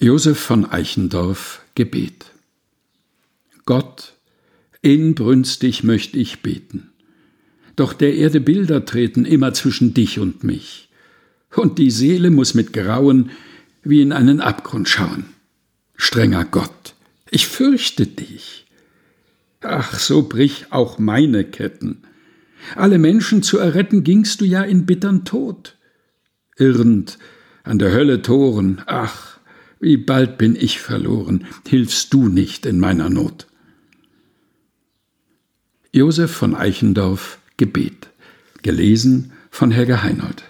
Josef von Eichendorff Gebet Gott, inbrünstig möcht ich beten, doch der Erde Bilder treten immer zwischen dich und mich, und die Seele muss mit Grauen wie in einen Abgrund schauen. Strenger Gott, ich fürchte dich. Ach, so brich auch meine Ketten. Alle Menschen zu erretten gingst du ja in bittern Tod. Irrend an der Hölle Toren, ach, wie bald bin ich verloren, hilfst du nicht in meiner Not. Josef von Eichendorff Gebet. Gelesen von Helga Heinold.